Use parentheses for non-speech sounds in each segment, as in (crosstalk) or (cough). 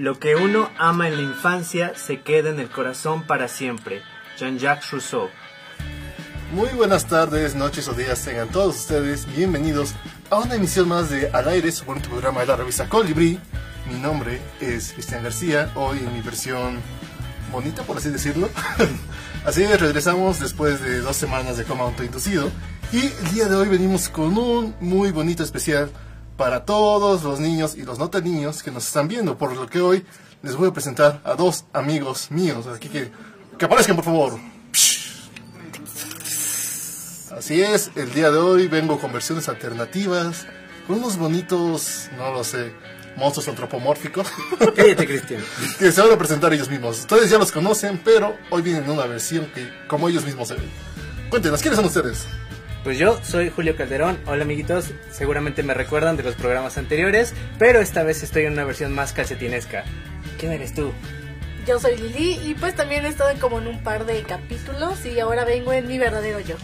Lo que uno ama en la infancia se queda en el corazón para siempre. Jean-Jacques Rousseau. Muy buenas tardes, noches o días tengan todos ustedes. Bienvenidos a una emisión más de Al aire, su bonito programa de la revista Colibri. Mi nombre es Cristian García, hoy en mi versión bonita, por así decirlo. (laughs) así regresamos después de dos semanas de coma autoinducido. Y el día de hoy venimos con un muy bonito especial para todos los niños y los no tan niños que nos están viendo, por lo que hoy les voy a presentar a dos amigos míos. Así que, que aparezcan, por favor. Así es, el día de hoy vengo con versiones alternativas, con unos bonitos, no lo sé, monstruos antropomórficos. (laughs) Cállate, Cristian. que se van a presentar ellos mismos. Ustedes ya los conocen, pero hoy vienen en una versión que como ellos mismos se ven. Cuéntenos, ¿quiénes son ustedes? Pues yo soy Julio Calderón. Hola amiguitos, seguramente me recuerdan de los programas anteriores, pero esta vez estoy en una versión más calcetinesca. ¿Quién eres tú? Yo soy Lili y pues también he estado como en un par de capítulos y ahora vengo en mi verdadero yo.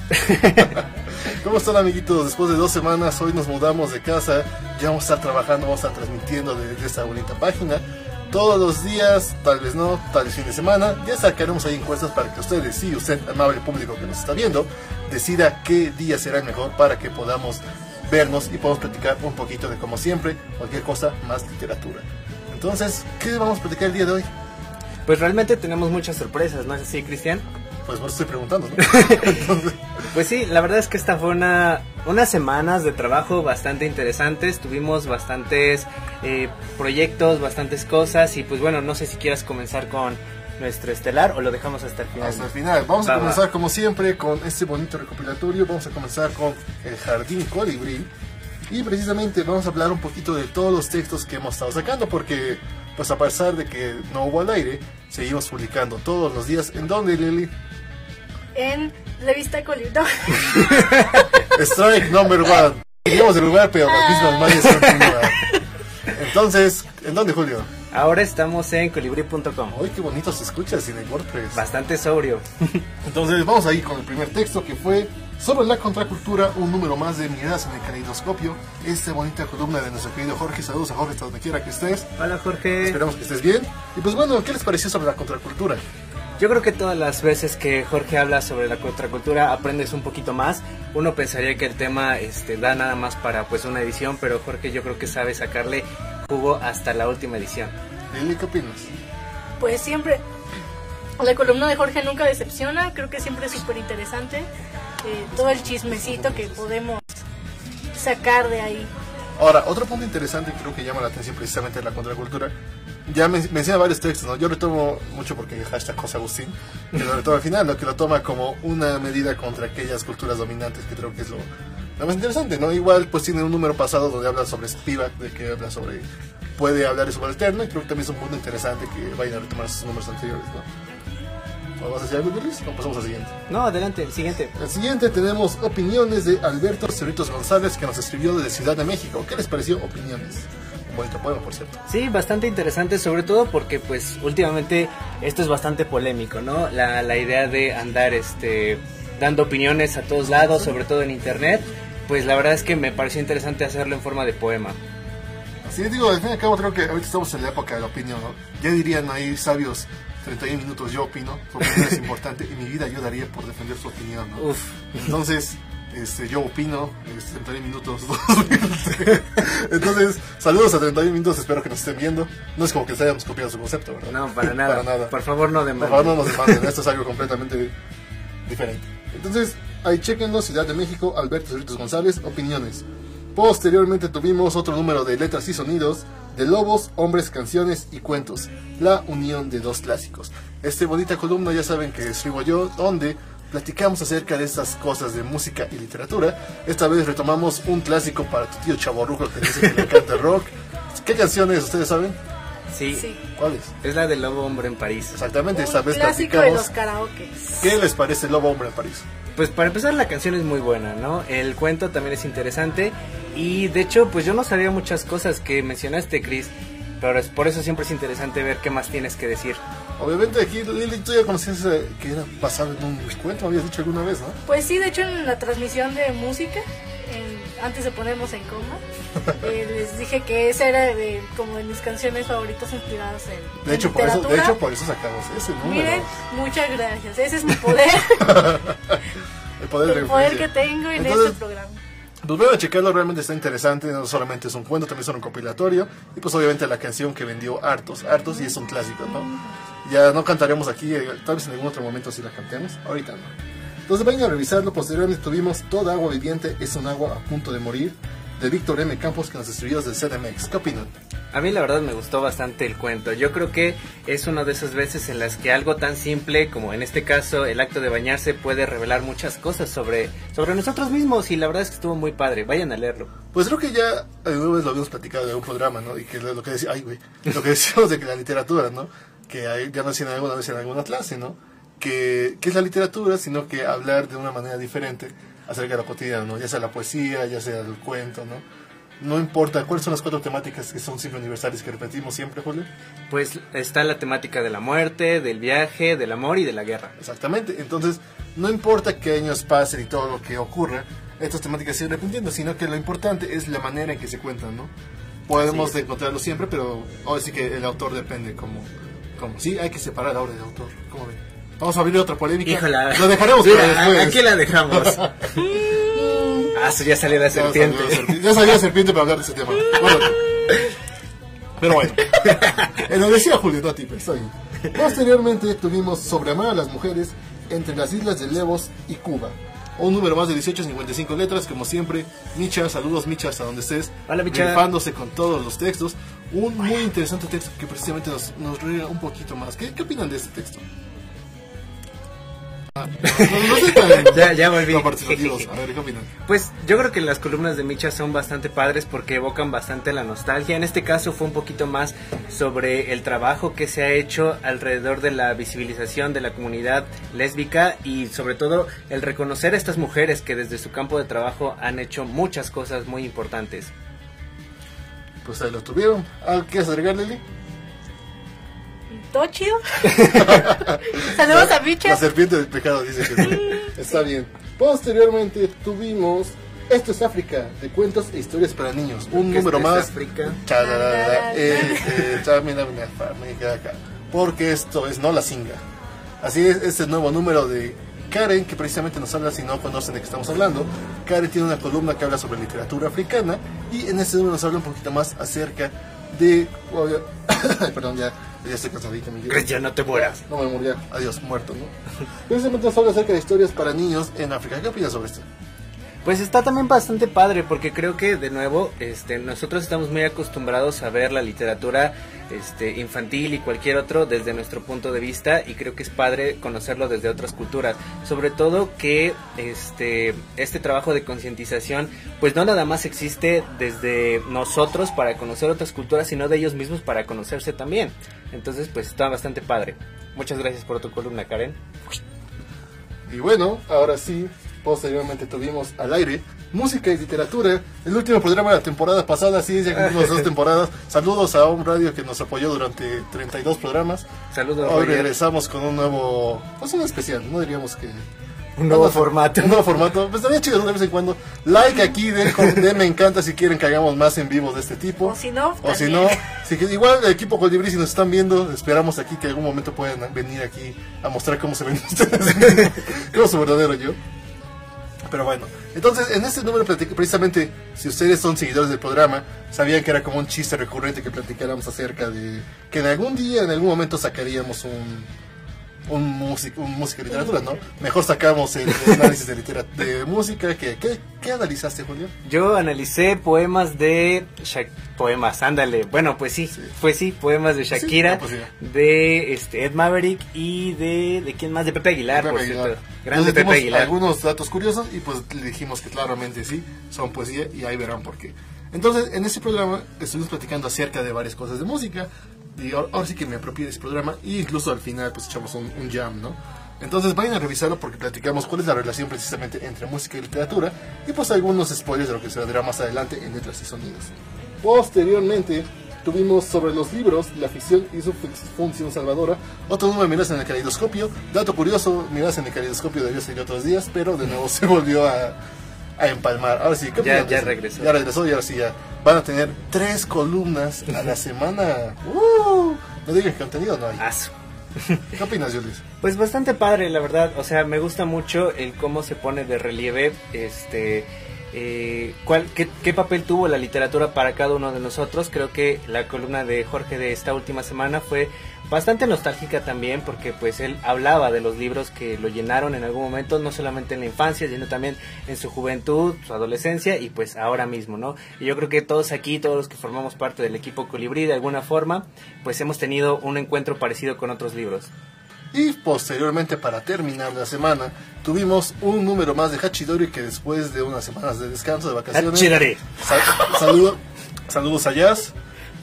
(laughs) ¿Cómo están amiguitos? Después de dos semanas hoy nos mudamos de casa, ya vamos a estar trabajando, vamos a estar transmitiendo desde esta bonita página todos los días, tal vez no, tal vez fin de semana. Ya sacaremos ahí encuestas para que ustedes, sí, usted, amable público que nos está viendo, decida qué día será el mejor para que podamos vernos y podamos platicar un poquito de, como siempre, cualquier cosa más literatura. Entonces, ¿qué vamos a platicar el día de hoy? Pues realmente tenemos muchas sorpresas, ¿no es así, Cristian? Pues vos estoy preguntando, ¿no? (laughs) Pues sí, la verdad es que esta fue una, unas semanas de trabajo bastante interesantes. Tuvimos bastantes eh, proyectos, bastantes cosas. Y pues bueno, no sé si quieras comenzar con nuestro estelar o lo dejamos hasta el final. Hasta el final. Vamos a comenzar como siempre con este bonito recopilatorio. Vamos a comenzar con el Jardín Colibrí. Y precisamente vamos a hablar un poquito de todos los textos que hemos estado sacando, porque pues a pesar de que no hubo al aire, seguimos publicando todos los días. ¿En dónde, Lili? En Revista Colito. (laughs) Strike number one. Digamos el lugar, pero las mismas continúan. Entonces, ¿en dónde, Julio? Ahora estamos en colibri.com. Uy, qué bonito se escucha sin el WordPress. Bastante sobrio. (laughs) Entonces, vamos ahí con el primer texto que fue sobre la contracultura, un número más de Miradas en el Caleidoscopio. Esta bonita columna de nuestro querido Jorge. Saludos a Jorge, hasta donde quiera que estés. Hola Jorge. Esperamos que estés bien. Y pues bueno, ¿qué les pareció sobre la contracultura? Yo creo que todas las veces que Jorge habla sobre la contracultura aprendes un poquito más. Uno pensaría que el tema este, da nada más para pues una edición, pero Jorge yo creo que sabe sacarle jugo hasta la última edición. Lili, ¿qué opinas? Pues siempre, la columna de Jorge nunca decepciona, creo que siempre es súper interesante. eh, todo el chismecito que podemos sacar de ahí. Ahora, otro punto interesante que creo que llama la atención precisamente de la contracultura, ya men- menciona varios textos, ¿no? Yo retomo mucho porque hashtag José Agustín, que lo retoma al final, ¿no? Que lo toma como una medida contra aquellas culturas dominantes, que creo que es lo, lo más interesante, ¿no? Igual, pues tiene un número pasado donde habla sobre Spivak, de que habla sobre, puede hablar de subalterno, y creo que también es un punto interesante que vayan a retomar sus números anteriores, ¿no? ¿Vas a decir algo, Luis? O pasamos al siguiente. No, adelante, el siguiente. El siguiente tenemos opiniones de Alberto Cerritos González que nos escribió desde Ciudad de México. ¿Qué les pareció? Opiniones. Un bonito poema, por cierto. Sí, bastante interesante, sobre todo porque pues últimamente esto es bastante polémico, ¿no? La, la idea de andar este dando opiniones a todos lados, sobre todo en internet, pues la verdad es que me pareció interesante hacerlo en forma de poema. Así es, digo, al fin y al cabo creo que ahorita estamos en la época de la opinión, ¿no? Ya dirían ahí sabios, 31 minutos yo opino, su opinión es importante y mi vida yo daría por defender su opinión, ¿no? Uf, Entonces, este, yo opino, este, 31 minutos. (laughs) Entonces, saludos a 31 minutos, espero que nos estén viendo. No es como que les hayamos copiado su concepto, ¿verdad? no, para nada. Para nada. Por favor, no Por demanden. favor, no nos demanden, esto es algo completamente diferente. Entonces, ahí chequenlo, Ciudad de México, Alberto Cerritos González, opiniones. Posteriormente tuvimos otro número de letras y sonidos de Lobos, Hombres, Canciones y Cuentos, la unión de dos clásicos. Este bonita columna ya saben que escribo yo, donde platicamos acerca de estas cosas de música y literatura. Esta vez retomamos un clásico para tu tío chaborruco que dice que le encanta el rock. ¿Qué canciones ustedes saben? Sí, Sí. ¿Cuáles? es la del lobo hombre en París. Exactamente, esta Un vez clásico de platicamos. los karaokes. ¿Qué les parece Lobo Hombre en París? Pues para empezar la canción es muy buena, ¿no? El cuento también es interesante y de hecho pues yo no sabía muchas cosas que mencionaste, Chris, pero es por eso siempre es interesante ver qué más tienes que decir. Obviamente aquí Lili, tú ya conocías eh, que era basado en un cuento, habías dicho alguna vez, ¿no? Pues sí, de hecho en la transmisión de música, en- antes de ponernos en coma, (laughs) eh, les dije que esa era de, como de mis canciones favoritas inspiradas en De en hecho, por eso, de hecho, por eso sacamos ese número. Miren, muchas gracias. Ese es mi (laughs) poder, el poder de el poder que tengo en Entonces, este programa. Pues voy a checarlo, realmente está interesante, no solamente es un cuento, también es un compilatorio, y pues obviamente la canción que vendió hartos, hartos, y es un clásico, ¿no? Ya no cantaremos aquí, eh, tal vez en algún otro momento si la cantemos, ahorita no. Entonces vayan a revisarlo, posteriormente tuvimos Toda agua viviente es un agua a punto de morir, de Víctor M. Campos, que nos escribió desde CDMX. ¿Qué opinan? A mí la verdad me gustó bastante el cuento. Yo creo que es una de esas veces en las que algo tan simple como en este caso el acto de bañarse puede revelar muchas cosas sobre, sobre nosotros mismos y la verdad es que estuvo muy padre. Vayan a leerlo. Pues creo que ya alguna vez lo habíamos platicado en un programa, ¿no? Y que lo lo que decía, ay, güey, lo que decíamos de que la literatura, ¿no? Que hay- ya no decían alguna vez en alguna clase, ¿no? Que, que es la literatura, sino que hablar de una manera diferente acerca de lo cotidiano, ¿no? Ya sea la poesía, ya sea el cuento, ¿no? No importa, ¿cuáles son las cuatro temáticas que son siempre universales que repetimos siempre, Julio? Pues está la temática de la muerte, del viaje, del amor y de la guerra. Exactamente. Entonces, no importa qué años pasen y todo lo que ocurra, estas temáticas siguen repitiendo, sino que lo importante es la manera en que se cuentan, ¿no? Podemos encontrarlo siempre, pero ahora sí que el autor depende como, como. Sí, hay que separar la obra del autor. ¿Cómo ven? Vamos a abrir otra polémica. Híjola. Lo dejaremos Sí, para después. Aquí la dejamos. (laughs) ah, eso ya salió la Ya serpiente. salió. Ya salió la serpiente para hablar de ese tema. Bueno, pero bueno. Eh, Lo decía Julio, no a ti, pero está bien. Posteriormente tuvimos sobre amar a las mujeres entre las islas de Levos y Cuba. Un número más de 1855 letras, como siempre. Micha, saludos Micha, hasta donde estés. Hola, Micha. Rifándose con todos los textos. Un muy interesante texto que precisamente nos, nos un poquito más. ¿Qué, ¿Qué opinan de este texto? Tan- (laughs) Ya- ya volví. A ver, ¿qué? Pues yo creo que las columnas de Micha son bastante padres porque evocan bastante la nostalgia. En este caso fue un poquito más sobre el trabajo que se ha hecho alrededor de la visibilización de la comunidad lésbica y sobre todo el reconocer a estas mujeres que desde su campo de trabajo han hecho muchas cosas muy importantes. Pues ahí lo tuvieron. ¿Algo quieres agregar, Lili? ¿Todo chido? (laughs) Saludos a La Micha. serpiente del pecado dice que sí. Está bien. Posteriormente tuvimos Esto es África, de cuentos e historias para niños. Un número esto es más. África. Porque esto es No la Singa. Así es, este nuevo número de Karen, que precisamente nos habla, si no conocen de qué estamos hablando. Karen tiene una columna que habla sobre literatura africana y en este número nos habla un poquito más acerca de... Ay, (coughs) Perdón, ya, ya estoy cansadito, ya no te mueras. no me moría, adiós, muerto, ¿no? Precisamente habla acerca de historias para niños en África. ¿Qué opinas sobre esto? Pues está también bastante padre porque creo que de nuevo este nosotros estamos muy acostumbrados a ver la literatura este infantil y cualquier otro desde nuestro punto de vista y creo que es padre conocerlo desde otras culturas, sobre todo que este este trabajo de concientización pues no nada más existe desde nosotros para conocer otras culturas, sino de ellos mismos para conocerse también. Entonces, pues está bastante padre. Muchas gracias por tu columna, Karen. Y bueno, ahora sí, posteriormente tuvimos al aire música y literatura. El último programa de la temporada pasada, sí, ya cumplimos dos (laughs) temporadas. Saludos a un radio que nos apoyó durante 32 programas. Saludos, Hoy Roger. regresamos con un nuevo, pues un especial, no diríamos que... Un nuevo no, formato. Un nuevo formato. Pues estaría chido de vez en cuando. Like aquí, de, de me encanta si quieren que hagamos más en vivo de este tipo. O si no, O si no, si que- igual el equipo Colibrí, si nos están viendo, esperamos aquí que algún momento puedan venir aquí a mostrar cómo se ven (laughs) ustedes. Cómo su verdadero yo. Pero bueno, entonces en este número precisamente, si ustedes son seguidores del programa, sabían que era como un chiste recurrente que platicáramos acerca de que en algún día, en algún momento sacaríamos un un música, un música y literatura, ¿no? Mejor sacamos el, el (laughs) análisis de, de música. que ¿qué, ¿Qué analizaste, Julio? Yo analicé poemas de Shak- poemas, ándale. Bueno, pues sí, pues sí, poemas de Shakira, ah, pues sí. de este Ed Maverick y de de quién más de Pepe Aguilar, por Pepe cierto. Aguilar. Grande Les Pepe Aguilar. algunos datos curiosos y pues le dijimos que claramente sí, son poesía y ahí verán por qué. Entonces, en este programa estuvimos platicando acerca de varias cosas de música y ahora, ahora sí que me apropié de ese programa e incluso al final pues echamos un, un jam, ¿no? Entonces vayan a revisarlo porque platicamos cuál es la relación precisamente entre música y literatura y pues algunos spoilers de lo que se vendrá más adelante en letras y sonidos. Posteriormente tuvimos sobre los libros, la ficción y su fun- función salvadora. Otro número de miras en el caleidoscopio. Dato curioso, miras en el caleidoscopio debió salir otros días, pero de nuevo (laughs) se volvió a, a empalmar. Ahora sí, ¿qué Ya- ya regresó. Ya regresó y ahora sí ya van a tener tres columnas a la semana. (laughs) ¡Uh! No digan que contenido no hay. Asu. ¿Qué opinas, Julius? Pues bastante padre, la verdad. O sea, me gusta mucho el cómo se pone de relieve este eh, cuál, qué, qué papel tuvo la literatura para cada uno de nosotros. Creo que la columna de Jorge de esta última semana fue bastante nostálgica también porque pues él hablaba de los libros que lo llenaron en algún momento, no solamente en la infancia, sino también en su juventud, su adolescencia y pues ahora mismo, ¿no? Y yo creo que todos aquí, todos los que formamos parte del equipo Colibrí de alguna forma, pues hemos tenido un encuentro parecido con otros libros. Y posteriormente, para terminar la semana, tuvimos un número más de Hachidori que después de unas semanas de descanso, de vacaciones. Hachidori. Sal- saludo- saludos a Jazz,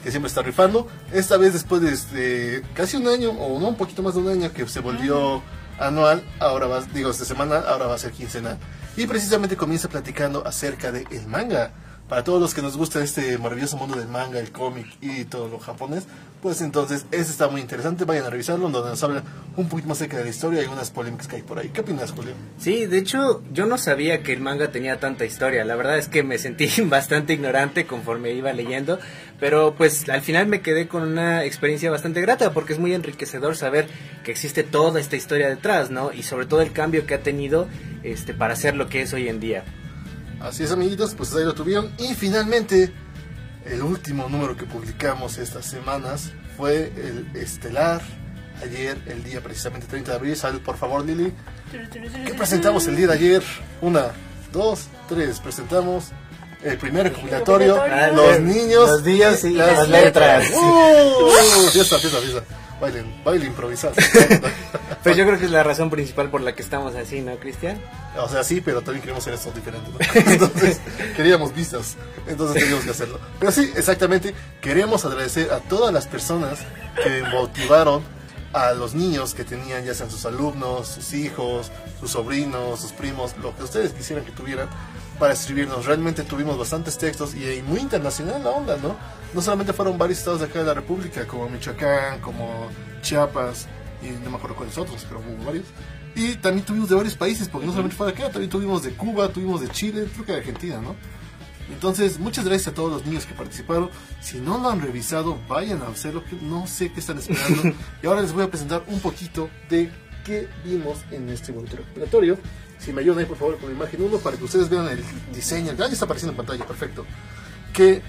que siempre está rifando. Esta vez después de este, casi un año, o no, un poquito más de un año, que se volvió anual, ahora va, digo, esta semana, ahora va a ser quincenal. Y precisamente comienza platicando acerca del el manga. Para todos los que nos gusta este maravilloso mundo del manga, el cómic y todo lo japonés, pues entonces ese está muy interesante. Vayan a revisarlo, donde nos habla un poquito más acerca de la historia y algunas polémicas que hay por ahí. ¿Qué opinas, Julio? Sí, de hecho, yo no sabía que el manga tenía tanta historia. La verdad es que me sentí (laughs) bastante ignorante conforme iba leyendo, pero pues al final me quedé con una experiencia bastante grata porque es muy enriquecedor saber que existe toda esta historia detrás, ¿no? Y sobre todo el cambio que ha tenido este para ser lo que es hoy en día. Así es, amiguitos, pues ahí lo tuvieron. Y finalmente, el último número que publicamos estas semanas fue el estelar. Ayer, el día precisamente 30 de abril. Salud, por favor, Lili. ¿Qué presentamos el día de ayer? Una, dos, tres. Presentamos el primer Recopilatorio. los niños, los niños y las las letras. letras. ¡Uh! fiesta, fiesta, fiesta. Bailen, baile improvisado. Pues yo creo que es la razón principal por la que estamos así, ¿no, Cristian? O sea, sí, pero también queremos hacer esto diferente. ¿no? (laughs) Entonces, queríamos vistas. Entonces teníamos que hacerlo. Pero sí, exactamente, queremos agradecer a todas las personas que motivaron a los niños que tenían, ya sean sus alumnos, sus hijos, sus sobrinos, sus primos, lo que ustedes quisieran que tuvieran para escribirnos. Realmente tuvimos bastantes textos y, y muy internacional la onda, ¿no? No solamente fueron varios estados de acá de la República, como Michoacán, como Chiapas, y no me acuerdo cuáles otros, pero hubo varios. Y también tuvimos de varios países, porque no solamente fue de acá, también tuvimos de Cuba, tuvimos de Chile, creo que de Argentina, ¿no? Entonces, muchas gracias a todos los niños que participaron. Si no lo han revisado, vayan a hacerlo, que no sé qué están esperando. (laughs) y ahora les voy a presentar un poquito de qué vimos en este recopilatorio. Si me ayudan ahí, por favor, con la imagen 1 para que ustedes vean el diseño. Ya está apareciendo en pantalla, perfecto. Que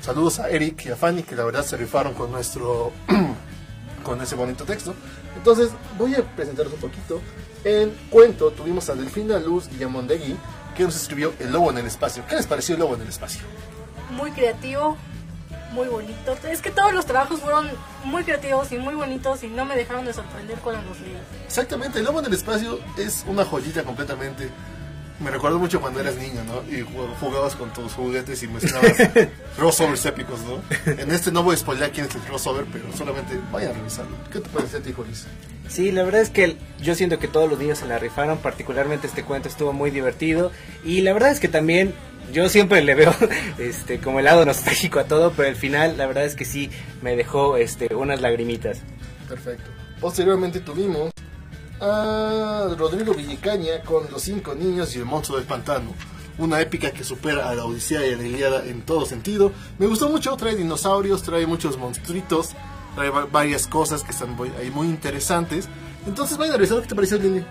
saludos a Eric y a Fanny, que la verdad se rifaron con nuestro (clears throat) con ese bonito texto. Entonces, voy a presentaros un poquito. En cuento tuvimos a Delfina Luz Guillamondegui, que nos escribió El Lobo en el Espacio. ¿Qué les pareció El Lobo en el Espacio? Muy creativo, muy bonito. Es que todos los trabajos fueron muy creativos y muy bonitos y no me dejaron de sorprender cuando los leí. Exactamente, El Lobo en el Espacio es una joyita completamente. Me recuerdo mucho cuando eras niño, ¿no? Y jug- jugabas con tus juguetes y mezclabas (laughs) crossovers épicos, ¿no? En este no voy a spoiler quién es el crossover, pero solamente vayan a revisarlo. ¿Qué te parece a ti, Jolis? Sí, la verdad es que yo siento que todos los niños se la rifaron, particularmente este cuento estuvo muy divertido y la verdad es que también yo siempre le veo (laughs) este como el lado nostálgico a todo, pero al final la verdad es que sí me dejó este unas lagrimitas. Perfecto. Posteriormente tuvimos a Rodrigo Villicaña con Los Cinco Niños y el Monstruo del Pantano. Una épica que supera a la Odisea y a la Ilíada en todo sentido. Me gustó mucho, trae dinosaurios, trae muchos monstruitos, trae va- varias cosas que están muy- ahí muy interesantes. Entonces, vayan a revisar qué te pareció, Lili.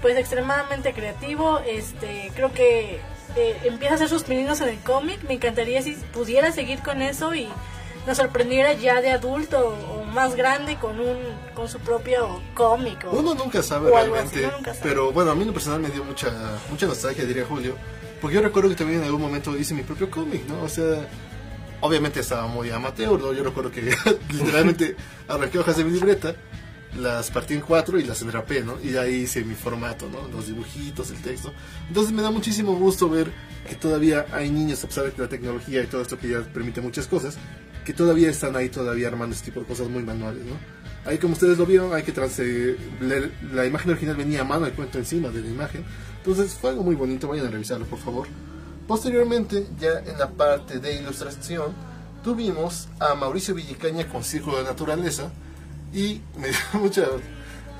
Pues extremadamente creativo, este, creo que eh, empieza a hacer sus pininos en el cómic. Me encantaría si pudiera seguir con eso y nos sorprendiera ya de adulto o más grande con un con su propio cómic. o- Uno nunca sabe así, realmente, uno nunca sabe. pero bueno, a mí en personal me dio mucha, mucha nostalgia, diría Julio, porque yo recuerdo que también en algún momento hice mi propio cómic, ¿no? O sea, obviamente estaba muy amateur, ¿no? Yo recuerdo que (laughs) literalmente arranqué hojas de mi libreta, las partí en cuatro y las enrapé, ¿no? Y ahí hice mi formato, ¿no? Los dibujitos, el texto. Entonces me da muchísimo gusto ver que todavía hay niños, a pesar de que la tecnología y todo esto que ya permite muchas cosas, que todavía están ahí todavía armando este tipo de cosas muy manuales, ¿no? Ahí como ustedes lo vieron, hay que trans leer- la imagen original venía a mano, el cuento encima de la imagen. Entonces fue algo muy bonito, vayan a revisarlo por favor. Posteriormente, ya en la parte de ilustración, tuvimos a Mauricio Villicaña con Círculo de Naturaleza y me dio (laughs) mucha...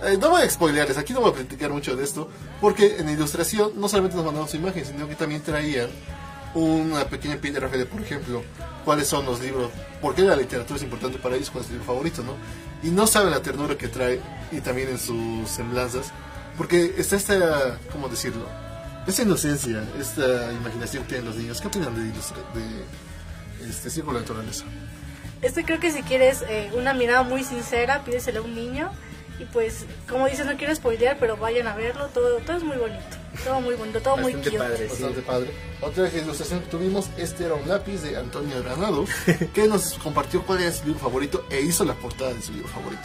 eh, no voy a spoilearles, aquí no voy a platicar mucho de esto, porque en la ilustración no solamente nos mandaron su imagen, sino que también traían una pequeña epígrafe de, por ejemplo, cuáles son los libros, por qué la literatura es importante para ellos, cuál es su libro favorito, ¿no? Y no saben la ternura que trae y también en sus semblanzas, porque está esta, ¿cómo decirlo? Esta inocencia, esta imaginación que tienen los niños. ¿Qué opinan de, de este círculo de naturaleza? Este creo que si quieres eh, una mirada muy sincera, pídeselo a un niño. Y pues, como dices, no quiero spoilear, pero vayan a verlo. Todo, todo es muy bonito. Todo muy bonito, todo muy cute. padre. Sí. Bastante padre. Otra ilustración que tuvimos, este era un lápiz de Antonio Granado, (laughs) que nos compartió cuál era su libro favorito e hizo la portada de su libro favorito.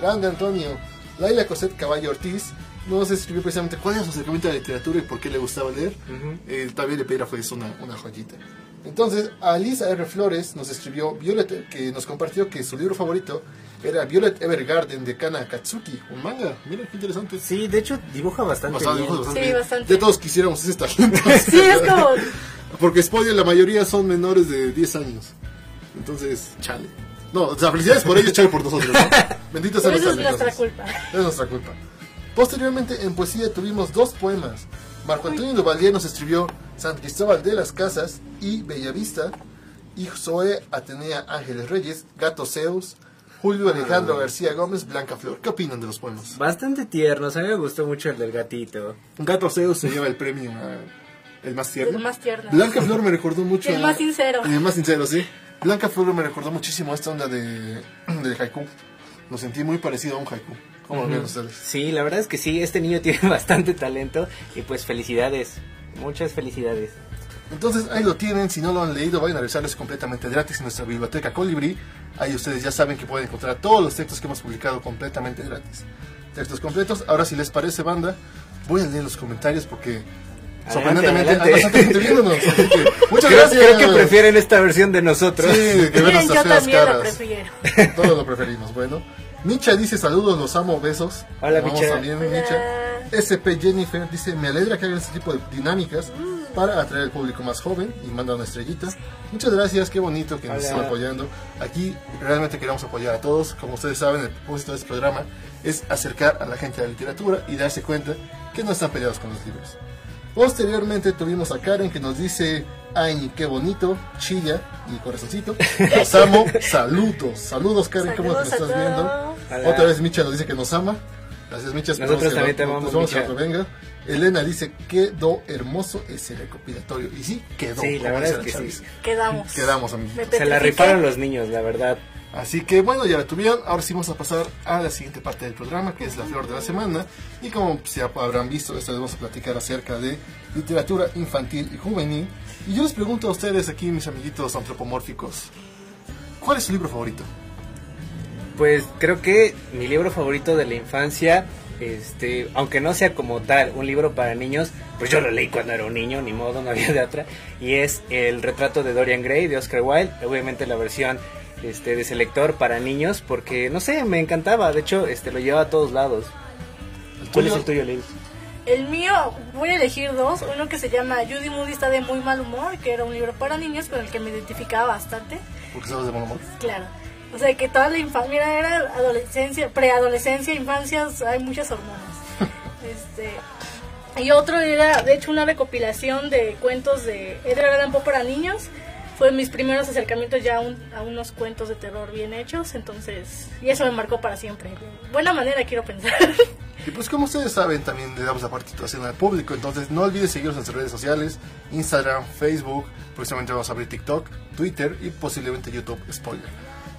Grande Antonio. Laila Cosette Caballo Ortiz nos escribió precisamente cuál era su acercamiento a la literatura y por qué le gustaba leer. Ujú. Eh, también le pedí fue una, una joyita. Entonces, Alisa R. Flores nos escribió Violet, que nos compartió que su libro favorito era Violet Evergarden de Kana Katsuki, un manga. Mira qué interesante. Sí, de hecho dibuja bastante, Bastante, bien. bastante Sí, bien. bastante. Ya todos quisiéramos ese talento. (laughs) Sí, es como. Porque spoiler, la mayoría son menores de 10 años. Entonces, chale. No, o sea, felicidades por ellos, chale por nosotros. ¿no? (laughs) Benditos sean es nuestra culpa. Es nuestra culpa. Posteriormente, en poesía tuvimos dos poemas. Marco Antonio Duvalier nos escribió San Cristóbal de las Casas y Bellavista. Y Zoe Atenea Ángeles Reyes, Gato Zeus, Julio Alejandro García Gómez, Blanca Flor. ¿Qué opinan de los poemas? Bastante tiernos, a mí me gustó mucho el del gatito. Gato Zeus se lleva el premio a el más tierno. El más tierno. Blanca Flor me recordó mucho. El a- más sincero. El más sincero, sí. Blanca Flor me recordó muchísimo a esta onda de, del haiku. Lo sentí muy parecido a un haiku. ¿Cómo lo ven ustedes? Sí, la verdad es que sí, este niño (laughs) tiene bastante talento y pues felicidades, muchas felicidades. Entonces ahí lo tienen, si no lo han leído, vayan a revisarles completamente gratis en nuestra biblioteca Colibri. Ahí ustedes ya saben que pueden encontrar todos los textos que hemos publicado completamente gratis. Textos completos. Ahora si les parece, banda, voy a leer los comentarios porque sorprendentemente hay adelante. bastante gente viéndonos. así que, (laughs) muchas Creo, gracias. creo que prefieren esta versión de nosotros. Sí, que nuestras yo también lo caras. prefiero. Todos lo preferimos, bueno. Micha dice saludos, los amo, besos. Hola, Vamos Micha. también, Hola. Micha. SP Jennifer dice, me alegra que hagan este tipo de dinámicas para atraer al público más joven y manda una estrellita. Muchas gracias, qué bonito que nos están apoyando. Aquí realmente queremos apoyar a todos. Como ustedes saben, el propósito de este programa es acercar a la gente a la literatura y darse cuenta que no están peleados con los libros. Posteriormente tuvimos a Karen que nos dice, ay, qué bonito, chilla y corazoncito. Los amo, saludos. Saludos Karen, ¿cómo te estás viendo? Hola. Otra vez Micha nos dice que nos ama. Gracias Micha. Nosotros que también te amamos, vamos a Micha. otro, venga. Elena dice, quedó hermoso ese recopilatorio. Y sí, quedó. Sí, la verdad es que Chavis. sí. Quedamos. Quedamos, amigos. Se la rifaron los niños, la verdad. Así que bueno, ya la tuvieron. Ahora sí vamos a pasar a la siguiente parte del programa, que es la flor de la semana. Y como ya habrán visto, esta vez vamos a platicar acerca de literatura infantil y juvenil. Y yo les pregunto a ustedes aquí, mis amiguitos antropomórficos, ¿cuál es su libro favorito? Pues creo que mi libro favorito de la infancia, este, aunque no sea como tal un libro para niños, pues yo lo leí cuando era un niño, ni modo, no había de otra, y es El retrato de Dorian Gray de Oscar Wilde, obviamente la versión este de selector para niños, porque no sé, me encantaba, de hecho, este lo llevaba a todos lados. ¿Cuál es el tuyo, Lil? El mío, voy a elegir dos. Uno que se llama Judy Moody está de muy mal humor, que era un libro para niños con el que me identificaba bastante. Porque sabes de buen humor. Claro. O sea, que toda la infancia, mira, era adolescencia, preadolescencia, infancia, hay muchas hormonas. (laughs) este, y otro era, de hecho, una recopilación de cuentos de Edgar Allan Poe para niños. Fue mis primeros acercamientos ya a, un- a unos cuentos de terror bien hechos, entonces, y eso me marcó para siempre. Buena manera, quiero pensar. Y pues como ustedes saben, también le damos la participación al público, entonces no olvides seguirnos en nuestras redes sociales, Instagram, Facebook, próximamente vamos a abrir TikTok, Twitter y posiblemente YouTube, spoiler.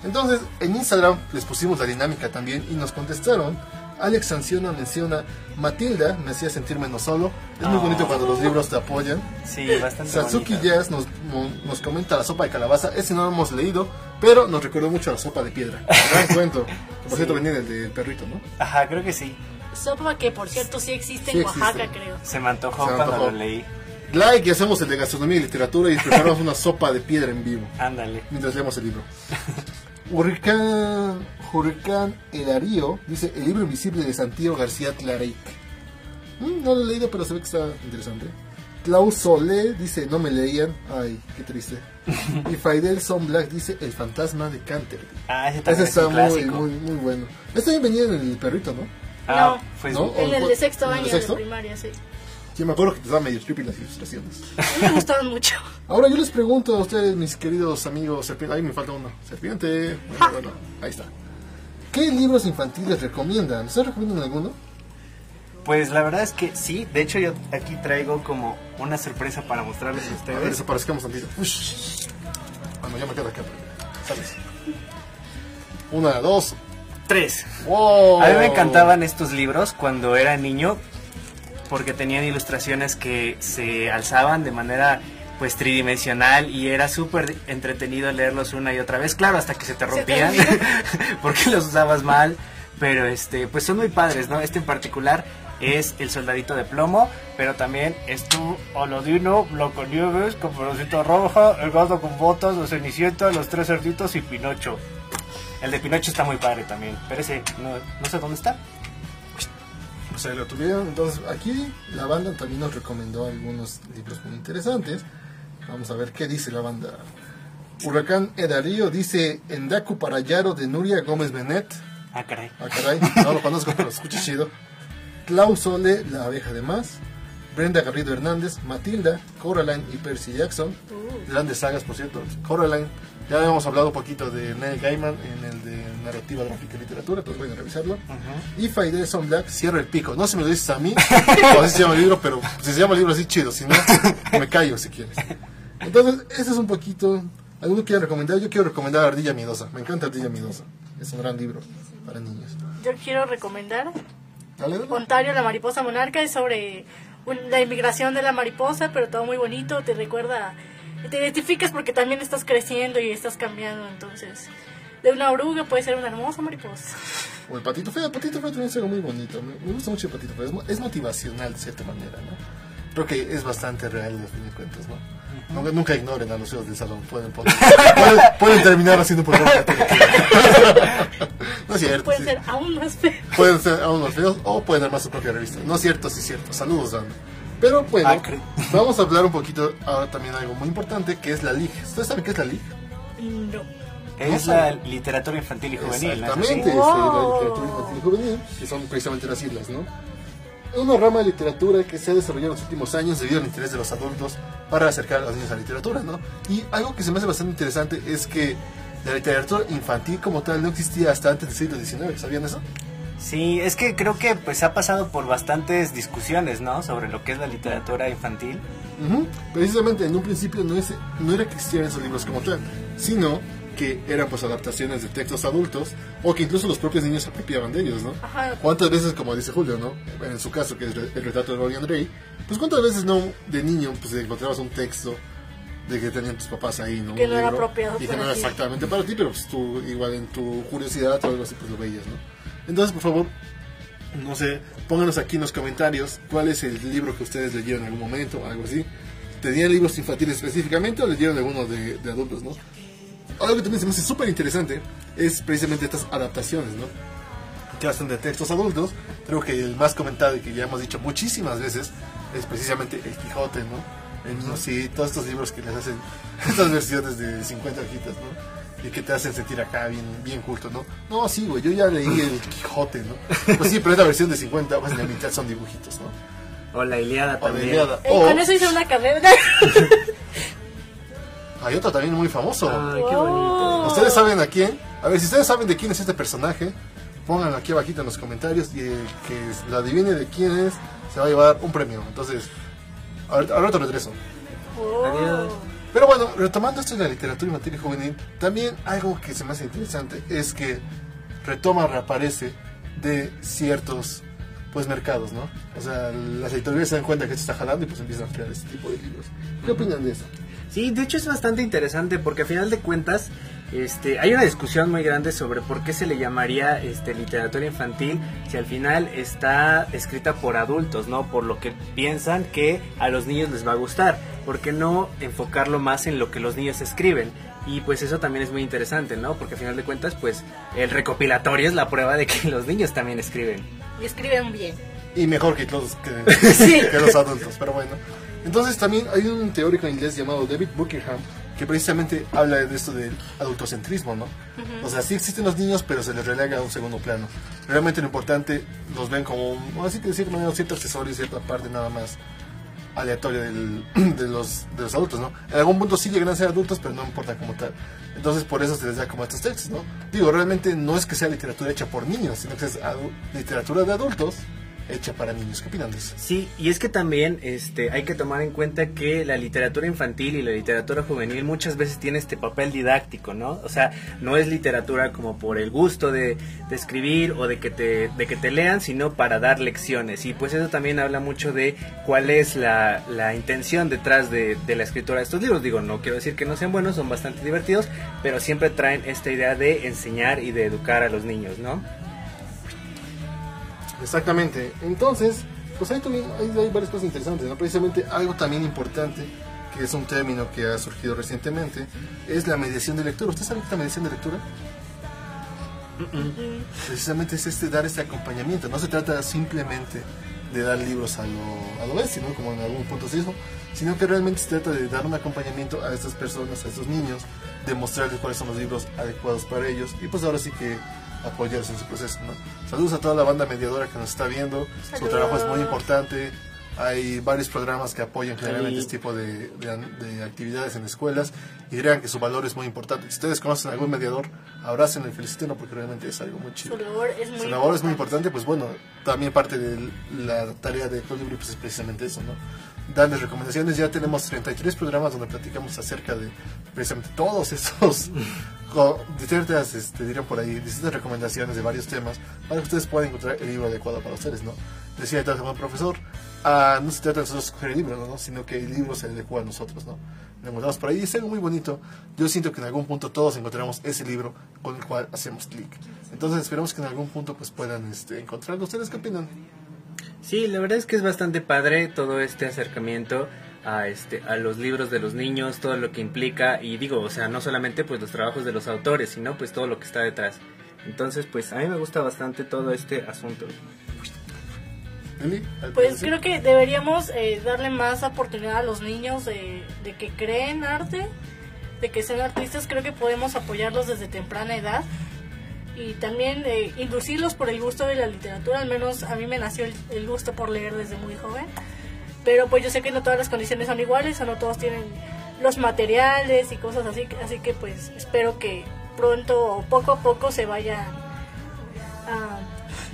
Entonces, en Instagram les pusimos la dinámica también y nos contestaron. Alex Sanciona menciona, Matilda me hacía sentir menos solo. Es muy Oh. bonito cuando los libros te apoyan. Sí, bastante Satsuki Jazz nos, nos comenta la sopa de calabaza. Ese no lo hemos leído, pero nos recordó mucho a la sopa de piedra. (laughs) Gran cuento. Que, Por cierto, venía del, del perrito, ¿no? Ajá, creo que sí. Sopa que, por cierto, sí existe Sí en existe. Oaxaca, creo. Se me antojó Se me cuando antojó. lo leí. Like y hacemos el de gastronomía y literatura y preparamos una sopa de piedra en vivo Ándale. mientras leemos el libro. (laughs) Hurricán, Hurricán Edarío dice el libro invisible de Santiago García Clareic. Mm, no lo he leído, pero se ve que está interesante. Klaus Solé dice no me leían. Ay, qué triste. (laughs) y Faidel Son Black dice el fantasma de Canterbury. Ah, ese Ese está un muy, clásico. muy, muy bueno. Este también venía en el perrito, ¿no? Ah, No. pues ¿No? En el de sexto ¿En el año de primaria, sí. Sí, me acuerdo que te daban medio creepy las ilustraciones. Me gustaron mucho. Ahora yo les pregunto a ustedes, mis queridos amigos serpientes. Ahí me falta uno. Serpiente. Bueno, bueno, ahí está. ¿Qué libros infantiles recomiendan? ¿Ustedes recomiendan alguno? Pues la verdad es que sí, de hecho yo aquí traigo como una sorpresa para mostrarles a A ver, ustedes. desaparezcamos tantito. Bueno, ya me quedo acá. ¿Sabes? Una, dos. Tres. ¡Wow! A mí me encantaban estos libros cuando era niño porque tenían ilustraciones que se alzaban de manera pues tridimensional y era súper entretenido leerlos una y otra vez, claro, hasta que se te te rompían olvidan. (laughs) porque los usabas mal, pero este pues son muy padres, ¿no? Este en particular es El Soldadito de Plomo, pero también es tu Olodino, Nieves, Caperucita Roja, El Gato con Botas, Los Cenicienta, Los Tres Cerditos y Pinocho. El de Pinocho está muy padre también, pero ese no, no sé dónde está. Pues ahí lo tuvieron. Entonces, aquí la banda también nos recomendó algunos libros muy interesantes. Vamos a ver qué dice la banda. Huracán Edarío dice Endaku para Yaro de Nuria Gómez Benet. Ah, caray. Ah, caray, no lo conozco, pero escucha chido. Klaus Sole, La abeja de más. Brenda Garrido Hernández, Matilda, Coraline y Percy Jackson. Grandes sagas, por cierto. Coraline, ya habíamos hablado un poquito de Neil Gaiman en el de narrativa gráfica y literatura, pues vayan a revisarlo. Y Faideh Son Black, Cierra el Pico. No se me lo dices a mí, (laughs) o así se llama el libro, pero si se llama el libro así chido, si no, (laughs) me callo si quieres. Entonces, ese es un poquito. ¿Alguno quiere recomendar? Yo quiero recomendar Ardilla Miedosa. Me encanta Ardilla Miedosa. Es un gran libro para niños. Yo quiero recomendar Dale, dale. Ontario, la mariposa monarca, es sobre un- la inmigración de la mariposa, pero todo muy bonito, te recuerda, te identificas porque también estás creciendo y estás cambiando, entonces de una oruga puede ser una hermosa mariposa. O el patito feo, el patito feo también es algo muy bonito. Me, me gusta mucho el patito feo. Es, mo- es motivacional de cierta manera, ¿no? Creo que es bastante real, a fin de cuentas, ¿no? Nunca, nunca ignoren a los feos del salón. Pueden, poner- pueden, pueden terminar haciendo un programa. de televisión. no es cierto. Pueden sí. ser aún más feos. Pueden ser aún más feos o pueden armar su propia revista. No es cierto, sí es cierto. Saludos, Dan. Pero bueno, Acre. vamos a hablar un poquito ahora también de algo muy importante que es la LIG. ¿Ustedes saben qué es la LIG? No. Es la literatura infantil y juvenil, ¿no? es? Exactamente, este, Wow. la literatura infantil y juvenil, que son precisamente las islas, ¿no? Es una rama de literatura que se ha desarrollado en los últimos años debido al interés de los adultos para acercar a los niños a la literatura, ¿no? Y algo que se me hace bastante interesante es que la literatura infantil como tal no existía hasta antes del siglo XIX, ¿sabían eso? Sí, es que creo que pues ha pasado por bastantes discusiones, ¿no? Sobre lo que es la literatura infantil. Ujú. Precisamente en un principio no, es, no era que existieran esos libros como tal, sino que eran pues adaptaciones de textos adultos o que incluso los propios niños se apropiaban de ellos, ¿no? Ajá. ¿Cuántas veces, como dice Julio, ¿no? En su caso, que es el retrato de Dorian Gray, pues cuántas veces no de niño pues encontrabas un texto de que tenían tus papás ahí, ¿no? Que Un no era apropiado Y que para no era ti. exactamente para ti, pero pues tú igual en tu curiosidad o algo así pues lo veías, ¿no? Entonces, por favor, no sé, pónganos aquí en los comentarios cuál es el libro que ustedes leyeron en algún momento o algo así. ¿Tenían libros infantiles específicamente o leyeron alguno de, de adultos, no? Algo que también se me hace súper interesante es precisamente estas adaptaciones, ¿no? Que hacen de textos adultos. Creo que el más comentado y que ya hemos dicho muchísimas veces es precisamente El Quijote, ¿no? El, no, sí, todos estos libros que les hacen (laughs) estas versiones de 50 hojitas, ¿no? Y que te hacen sentir acá bien, bien culto, ¿no? No, sí, güey, yo ya leí El Quijote, ¿no? Pues sí, pero esta versión de 50, pues en la mitad son dibujitos, ¿no? O la Iliada O la también. Ilíada. Eh, O con eso hice una carrera. (laughs) hay otro también muy famoso. Ay, qué bonito. ¿Ustedes saben a quién? A ver, si ustedes saben de quién es este personaje, pónganlo aquí abajito en los comentarios y el que lo adivine de quién es, se va a llevar un premio. Entonces, ahorita, ahorita regreso. Oh. Adiós. Pero bueno, retomando esto de la literatura infantil y juvenil, también algo que se me hace interesante es que retoma, reaparece de ciertos pues mercados, ¿no? O sea, las editoriales se dan cuenta que esto está jalando y pues empiezan a crear este tipo de libros. ¿Qué opinan de eso? Sí, de hecho es bastante interesante porque a final de cuentas este, hay una discusión muy grande sobre por qué se le llamaría este, literatura infantil si al final está escrita por adultos, ¿no? Por lo que piensan que a los niños les va a gustar. ¿Por qué no enfocarlo más en lo que los niños escriben? Y pues eso también es muy interesante, ¿no? Porque a final de cuentas, pues el recopilatorio es la prueba de que (laughs) los niños también escriben. Y escriben bien. Y mejor que los, que, (laughs) Sí. que los adultos, pero bueno. Entonces también hay un teórico inglés llamado David Buckingham que precisamente habla de esto del adultocentrismo, ¿no? O sea, sí existen los niños, pero se les relega a un segundo plano. Realmente lo importante los ven como, un, así que decir, un cierto accesorio y cierta parte nada más aleatoria del- (clears throat) de, los, de los adultos, ¿no? En algún punto sí llegan a ser adultos, pero no importa como tal. Entonces por eso se les da como estos textos, ¿no? Digo, realmente no es que sea literatura hecha por niños, sino que es literatura de adultos hecha para niños. ¿Qué opinan eso? Sí, y es que también este, hay que tomar en cuenta que la literatura infantil y la literatura juvenil muchas veces tiene este papel didáctico, ¿no? O sea, no es literatura como por el gusto de, escribir o de que, te, de que te lean, sino para dar lecciones. Y pues eso también habla mucho de cuál es la, la intención detrás de, de la escritura de estos libros. Digo, no quiero decir que no sean buenos, son bastante divertidos, pero siempre traen esta idea de enseñar y de educar a los niños, ¿no? Exactamente. Entonces, pues ahí también hay, hay varias cosas interesantes, ¿no? Precisamente algo también importante, que es un término que ha surgido recientemente, es la mediación de lectura. ¿Usted sabe qué es la mediación de lectura? Precisamente es este dar este acompañamiento. No se trata simplemente de dar libros a lo, a lo bestia, ¿no? Como en algún punto se hizo, sino que realmente se trata de dar un acompañamiento a estas personas, a estos niños, de mostrarles cuáles son los libros adecuados para ellos y pues ahora sí que apoyarlos en su proceso, ¿no? Saludos a toda la banda mediadora que nos está viendo, su Saludos. trabajo es muy importante, hay varios programas que apoyan generalmente Sí. este tipo de, de- de actividades en escuelas y crean que su valor es muy importante. Si ustedes conocen a algún mediador, abrácenlo y felicítenlo porque realmente es algo muy chido. Su labor es muy Su labor es muy importante, pues bueno, también parte de la tarea de Colibri pues es precisamente eso, ¿no? Darles recomendaciones, ya tenemos 33 programas donde platicamos acerca de precisamente todos esos, (laughs) co- distintas, este, dirían por ahí, distintas recomendaciones de varios temas para que ustedes puedan encontrar el libro adecuado para ustedes, ¿no? Decía entonces como profesor, a, no se trata de nosotros escoger el libro, ¿no? sino que el libro se dejó a nosotros, ¿no? Lo encontramos por ahí, es algo muy bonito. Yo siento que en algún punto todos encontramos ese libro con el cual hacemos clic. Entonces esperamos que en algún punto pues puedan este, encontrarlo. ¿Ustedes qué opinan? Sí, la verdad es que es bastante padre todo este acercamiento a este a los libros de los niños, todo lo que implica y digo, o sea, no solamente pues los trabajos de los autores, sino pues todo lo que está detrás. Entonces, pues a mí me gusta bastante todo este asunto. Eli, ¿algo que Pues creo que deberíamos eh, darle más oportunidad a los niños de, de que creen arte, de que sean artistas. Creo que podemos apoyarlos desde temprana edad y también eh, inducirlos por el gusto de la literatura. Al menos a mí me nació el, el gusto por leer desde muy joven. Pero pues yo sé que no todas las condiciones son iguales o no todos tienen los materiales y cosas así. Así que pues espero que pronto o poco a poco se vayan a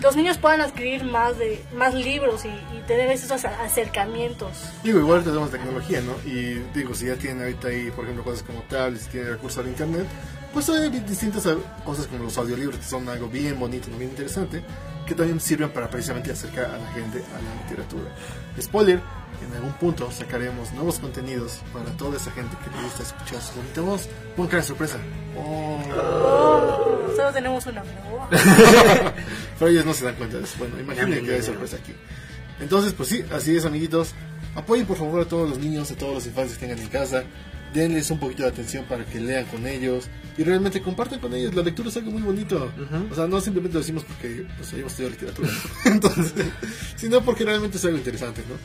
los niños puedan adquirir más de más libros y, y tener esos acer- acercamientos. Digo, igual tenemos tecnología, ¿no? Y digo, si ya tienen ahorita ahí, por ejemplo, cosas como tablets, si tienen recursos al internet, pues hay di- distintas cosas como los audiolibros, que son algo bien bonito, bien interesante, que también sirven para precisamente acercar a la gente a la literatura. Spoiler, en algún punto sacaremos nuevos contenidos para toda esa gente que le gusta escuchar su bonita voz. Una sorpresa. Oh. Oh, solo tenemos una. pero- (laughs) Pero ellos no se dan cuenta de eso. Bueno, imaginen que hay sorpresa aquí. Entonces, pues sí, así es, amiguitos. Apoyen por favor a todos los niños, a todos los infantes que tengan en casa. Denles un poquito de atención para que lean con ellos. Y realmente compartan con ellos. La lectura es algo muy bonito. O sea, no simplemente lo decimos porque pues, hayamos estudiado literatura. (laughs) Entonces, sino porque realmente es algo interesante, ¿no?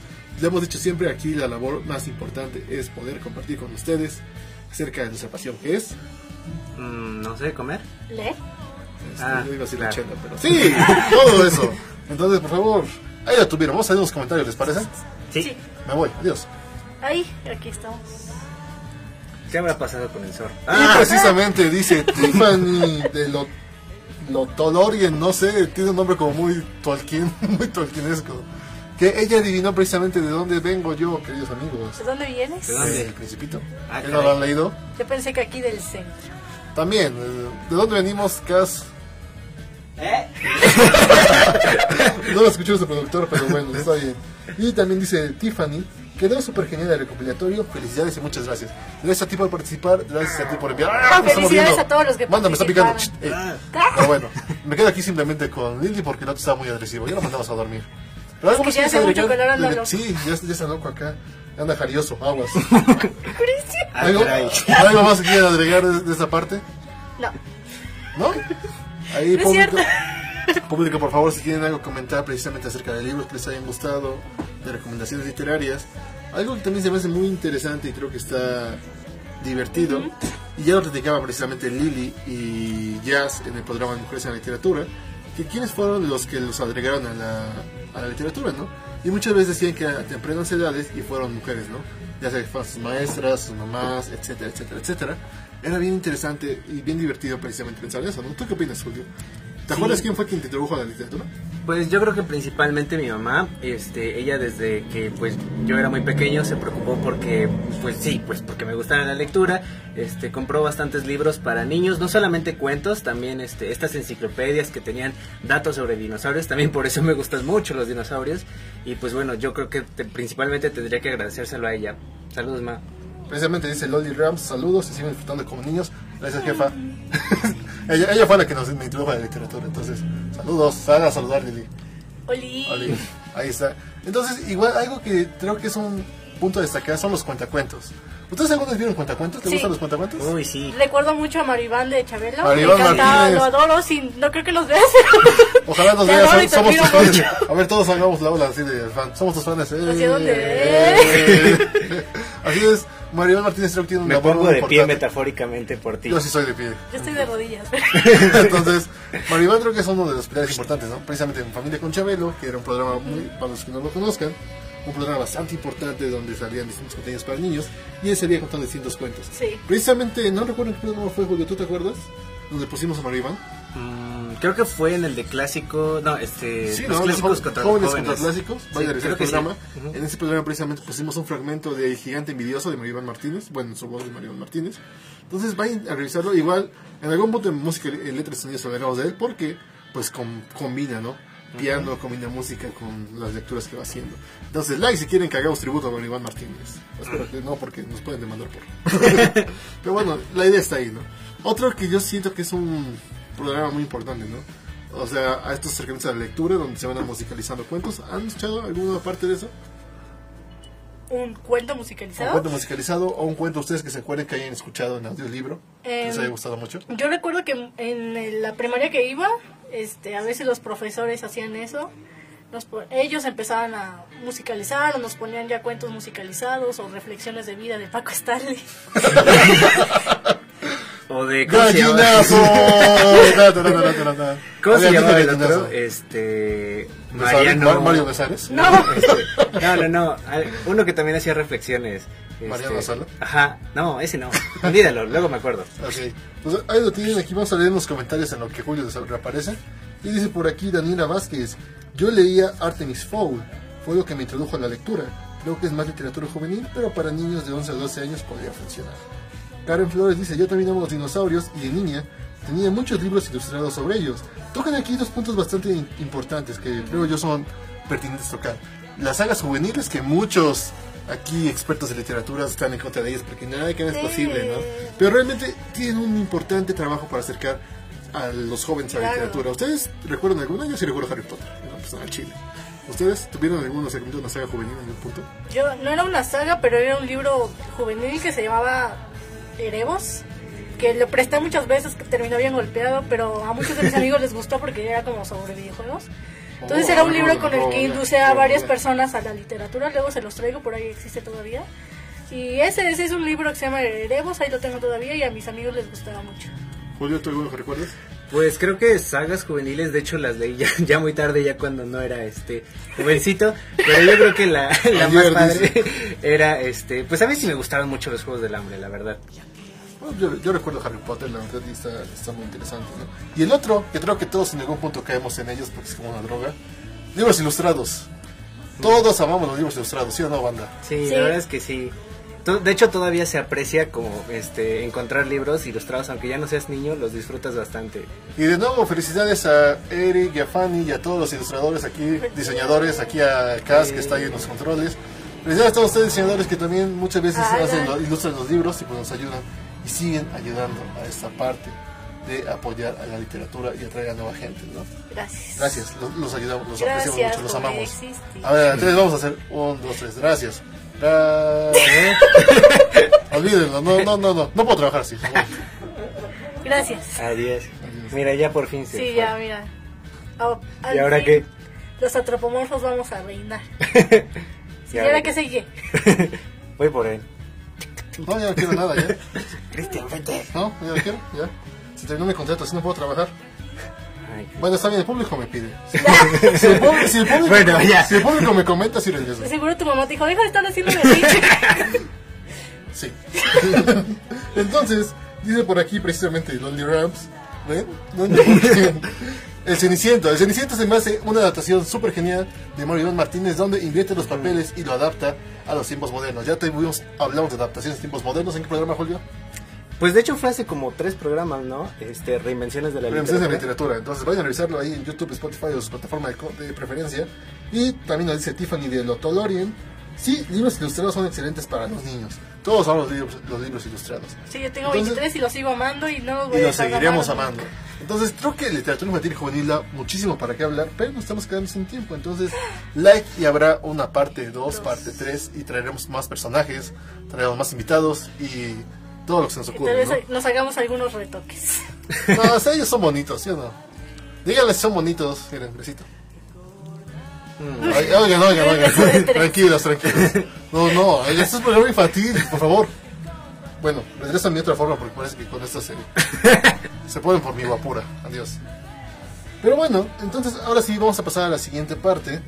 Le hemos dicho siempre aquí la labor más importante es poder compartir con ustedes acerca de nuestra pasión, que es Mm, no sé, comer. ¿Lee? Este, Ah, yo iba a decir claro. chela, pero sí, todo eso. Entonces, por favor, ahí la tuvieron. Vamos a ver los comentarios, ¿les parece? Sí. Sí. Me voy, adiós. Ahí, aquí estamos. ¿Qué habrá pasado con el zorro? Y precisamente dice Tiffany de lo, Lotolorien, no sé, tiene un nombre como muy Tolkien, (laughs) muy Tolkienesco. Que ella adivinó precisamente de dónde vengo yo, queridos amigos. ¿De dónde vienes? ¿De dónde? El Principito. Ah, ¿Qué no lo han caray. leído? Yo pensé que aquí del centro. También, eh, ¿de dónde venimos, Cas? ¿Eh? (laughs) No lo escuchó ese productor, pero bueno, está bien. Y también dice Tiffany, quedó súper genial el recopilatorio, felicidades y muchas gracias. Gracias a ti por participar, gracias a ti por enviar. ¡Ah, está Felicidades a todos los que Manda, me está picando. eh. Pero bueno, me quedo aquí simplemente con Lily porque el otro estaba muy agresivo, ya lo mandamos a dormir. Pero algo que más ya hace mucho anda loco. Sí, ya, ya está loco acá, anda jarioso, aguas. (laughs) Ah, ¿Algo, caray. ¿Algo más que quieran agregar de, de esa parte? No, ¿No? Ahí, No es cierto. Público, por favor, si tienen algo que comentar precisamente acerca de libros que les hayan gustado, de recomendaciones literarias, algo que también se me hace muy interesante y creo que está divertido, y ya lo platicaba precisamente Lily y Jazz en el programa de Mujeres en la Literatura, que quiénes fueron los que los agregaron a la, a la literatura, ¿no? Y muchas veces decían que a tempranas edades y fueron mujeres, ¿no? Ya sea que fueron sus maestras, sus mamás, etcétera, etcétera, etcétera. Era bien interesante y bien divertido precisamente pensar eso, ¿no? ¿Tú qué opinas, Julio? ¿Te acuerdas quién fue quien te introdujo a la literatura? Pues yo creo que principalmente mi mamá, este, ella desde que pues yo era muy pequeño se preocupó porque, pues sí, pues porque me gustaba la lectura, este, compró bastantes libros para niños, no solamente cuentos, también este, estas enciclopedias que tenían datos sobre dinosaurios, también por eso me gustan mucho los dinosaurios y pues bueno, yo creo que te- principalmente tendría que agradecérselo a ella. Saludos, ma. Precisamente dice Loli Rams, saludos, y siguen disfrutando como niños. Gracias, jefa. (laughs) ella, ella fue la que nos introdujo a la literatura, entonces, saludos, sal a saludar, Lili. Oli. Oli, Ahí está. Entonces, igual algo que creo que es un punto a destacar son los cuentacuentos. ¿Ustedes alguna vez vieron cuentacuentos? ¿Te Sí. gustan los cuentacuentos? Uy, sí. Recuerdo mucho a Maribán de Chabelo. Maribán me encantaba, Martínez. lo adoro. Sin, no creo que los veas. (laughs) Ojalá nos Te veas, somos tus fans. A ver, todos hagamos la ola así de fan. Somos tus fans. Eh. ¿Hacia dónde? Eh. (laughs) Así es, Maribel Martínez que tiene un Me labor pongo de pie importante. metafóricamente por ti. Yo sí soy de pie. Yo estoy de rodillas. (laughs) (laughs) Entonces, Maribel creo que es uno de los pilares importantes, ¿no? Precisamente en Familia con Chabelo, que era un programa muy, para los que no lo conozcan, un programa bastante importante donde salían distintos contenidos para niños y él salía contando distintos cuentos. Sí. Precisamente, no recuerdo en qué programa fue, Julio, ¿tú te acuerdas? Donde pusimos a Maribel. Mm, creo que fue en el de clásico, no, este, Sí, los ¿no? clásicos contra jóvenes, los contra jóvenes. clásicos. Sí, Vaya sí. programa. En ese programa precisamente pusimos un fragmento de El Gigante Envidioso de Maribel Martínez. Bueno, su voz de Maribel Martínez. Entonces vayan a revisarlo. Igual, en algún punto en música y letras y sonidos hablaremos de él porque, pues, com- combina, ¿no? piano, combina música con las lecturas que va haciendo. Entonces, like si quieren que hagamos tributo a Iván Martínez. Espero que no, porque nos pueden demandar por. (laughs) Pero bueno, la idea está ahí, ¿no? Otro que yo siento que es un programa muy importante, ¿no? O sea, a estos acercamientos a la lectura, donde se van a musicalizando cuentos. ¿Han escuchado alguna parte de eso? ¿Un cuento ¿Un musicalizado? cuento musicalizado o un cuento ustedes que se acuerden que hayan escuchado en audiolibro? que les Em, haya gustado mucho. Yo recuerdo que en la primaria que iba, este, a veces los profesores hacían eso. Nos ellos empezaban a musicalizar o nos ponían ya cuentos musicalizados o reflexiones de vida de Paco Stanley. (laughs) (laughs) O de... ¿Cómo se llama? ¡Gallinazo! (laughs) ¿Cómo se llamaba el otro? Este... Mariano... Mar- Mario Besares. No, Este, no, no, no. al- Uno que también hacía reflexiones. Este, ¿Mariano Sala? Ajá. No, ese no. Olvídalo, luego me acuerdo. Ok, pues ahí lo tienen, aquí vamos a leer en los comentarios en lo que Julio reaparece. Y dice por aquí Daniela Vázquez, yo leía Artemis Fowl, fue lo que me introdujo a la lectura. Creo que es más literatura juvenil, pero para niños de 11 a 12 años podría funcionar. Karen Flores dice, yo también amo los dinosaurios y de niña tenía muchos libros ilustrados sobre ellos. Tocan aquí dos puntos bastante importantes que creo yo son pertinentes tocar. Las sagas juveniles que muchos aquí expertos de literatura están en contra de ellas porque nada que no es posible, ¿no? Pero realmente tienen un importante trabajo para acercar a los jóvenes a la Claro. literatura. ¿Ustedes recuerdan alguna? Yo sí recuerdo Harry Potter, en lo personal Chile. ¿Ustedes tuvieron algún acercamiento a una saga juvenil en algún punto? yo no era una saga, pero era un libro juvenil que se llamaba Erebos, que lo presté muchas veces, que terminó bien golpeado, pero a muchos de mis amigos les gustó porque era como sobre videojuegos. Entonces Oh, era un libro con el que induce a varias personas a la literatura, luego se los traigo, por ahí existe todavía. Y ese, ese es un libro que se llama Erebos, ahí lo tengo todavía y a mis amigos les gustaba mucho. Julio, ¿tú alguno que recuerdas? Pues creo que sagas juveniles, de hecho las leí ya, (laughs) ya muy tarde, ya cuando no era este jovencito, pero yo creo que la, (laughs) la más padre (laughs) era este, pues a mí sí me gustaban mucho los juegos del hambre, la verdad. Bueno, yo, yo recuerdo Harry Potter, la verdad y está, está muy interesante. ¿no? Y el otro, que creo que todos en algún punto caemos en ellos porque es como una droga, libros ilustrados. Todos amamos los libros ilustrados, ¿sí o no, banda? Sí, Sí. la verdad es que sí. De hecho todavía se aprecia como este encontrar libros ilustrados, aunque ya no seas niño, los disfrutas bastante. Y de nuevo, felicidades a Eric y a Fanny y a todos los ilustradores aquí, diseñadores, aquí a Cas que está ahí en los controles. Felicidades a todos ustedes diseñadores que también muchas veces hacen, ilustran los libros y pues nos ayudan y siguen ayudando a esta parte de apoyar a la literatura y atraer a nueva gente, ¿no? Gracias. Gracias, los, los ayudamos, los Gracias apreciamos mucho, los amamos. existir. A ver, entonces vamos a hacer un, dos, tres, gracias. Gracias. (laughs) Olvídenlo, no, no, no, no, no puedo trabajar así. Gracias. Adiós. Mira, ya por fin se Sí, fue. ya, mira. Oh, ¿Y ahora fin, qué? Los antropomorfos vamos a reinar. (laughs) ¿Y ¿Y ahora qué? sigue? (laughs) Voy por él. No, ya no quiero nada, ya. Cristian, vente. No, ya no quiero, ya. Se terminó mi contrato, así no puedo trabajar. Ay, Bueno, está bien, el público me pide. Si, (laughs) si el, público, si el público- Bueno, ya. si el público me comenta, sí regreso. Seguro tu mamá te dijo, deja de estar haciendo de bicho. (laughs) Sí. (laughs) Entonces, dice por aquí precisamente Lonely Rams. ¿Ven? ¿Dónde? El Ceniciento. El Ceniciento se me hace una adaptación súper genial de Mario Iván Martínez, donde invierte los papeles y lo adapta a los tiempos modernos. Ya tuvimos, hablamos de adaptaciones de tiempos modernos. ¿En qué programa, Julio? Pues de hecho fue hace como tres programas, ¿no? Este, reinvenciones de la Reinvenciones de literatura. literatura. Entonces vayan a revisarlo ahí en YouTube, Spotify o su plataforma de, de preferencia. Y también nos dice Tiffany de Lotolorien. Sí, libros ilustrados son excelentes para los niños. Todos amamos los libros, los libros ilustrados. Sí, yo tengo Entonces- 23 y lo sigo amando y no los voy Y a lo dejar de seguiremos amar. amando. Entonces creo que literatura infantil y juvenil da muchísimo para qué hablar, pero nos estamos quedando sin tiempo. Entonces, (gasps) like y habrá una parte 2, parte 3 y traeremos más personajes, traeremos más invitados y todo lo que se nos Y tal ocurre. vez ¿no? nos hagamos algunos retoques. (laughs) No, hasta ellos son bonitos, ¿sí o no? Díganles si son bonitos. Miren, besito. Ay, Oigan, oigan, (laughs) oigan. tranquilos, tranquilos. No, no, esto es un programa infantil, por favor. Bueno, regresan de otra forma porque parece que con esto se, (laughs) se ponen por mi guapura. Adiós. Pero bueno, entonces ahora sí vamos a pasar a la siguiente parte.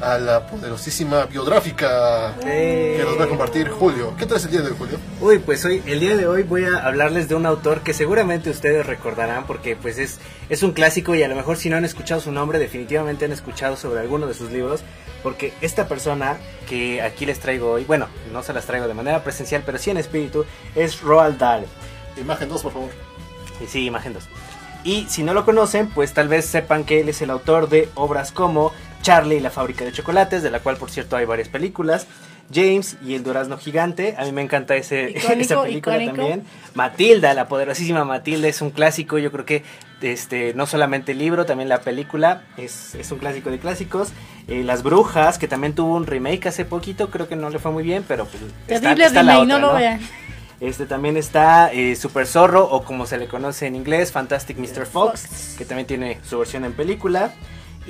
A la poderosísima biográfica que nos va a compartir Julio. ¿Qué traes el día de hoy, Julio? Uy, pues hoy, el día de hoy voy a hablarles de un autor que seguramente ustedes recordarán porque pues es, es un clásico y a lo mejor si no han escuchado su nombre definitivamente han escuchado sobre alguno de sus libros porque esta persona que aquí les traigo hoy, bueno, no se las traigo de manera presencial pero sí en espíritu, es Roald Dahl. Imagen 2, por favor. Y sí, imagen dos. Y si no lo conocen, pues tal vez sepan que él es el autor de obras como Charlie y la fábrica de chocolates, de la cual por cierto hay varias películas. James y el durazno gigante, a mí me encanta ese, (laughs) Icónico, esa película icónico. también. Matilda, la poderosísima Matilda, es un clásico, yo creo que este, no solamente el libro, también la película es, es un clásico de clásicos. Eh, Las Brujas, que también tuvo un remake hace poquito, creo que no le fue muy bien, pero pues está- Terrible está la remake, otra, no lo ¿no? vean. Este también está eh, Super Zorro o como se le conoce en inglés, Fantastic Mr. Fox, Fox. que también tiene su versión en película.